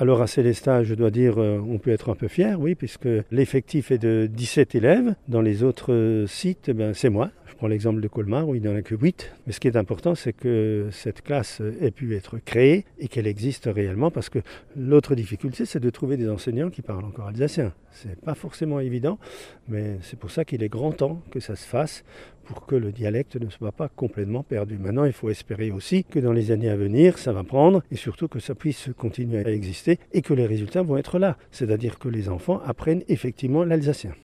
Alors à Célestat, je dois dire, euh, on peut être un peu fier, oui, puisque l'effectif est de 17 élèves. Dans les autres euh, sites, ben, c'est moi. Je prends l'exemple de Colmar où il n'y en a que 8. Mais ce qui est important, c'est que cette classe ait pu être créée et qu'elle existe réellement parce que l'autre difficulté, c'est de trouver des enseignants qui parlent encore alsacien. C'est pas forcément évident, mais c'est pour ça qu'il est grand temps que ça se fasse pour que le dialecte ne soit pas complètement perdu. Maintenant, il faut espérer aussi que dans les années à venir, ça va prendre et surtout que ça puisse continuer à exister et que les résultats vont être là. C'est-à-dire que les enfants apprennent effectivement l'alsacien.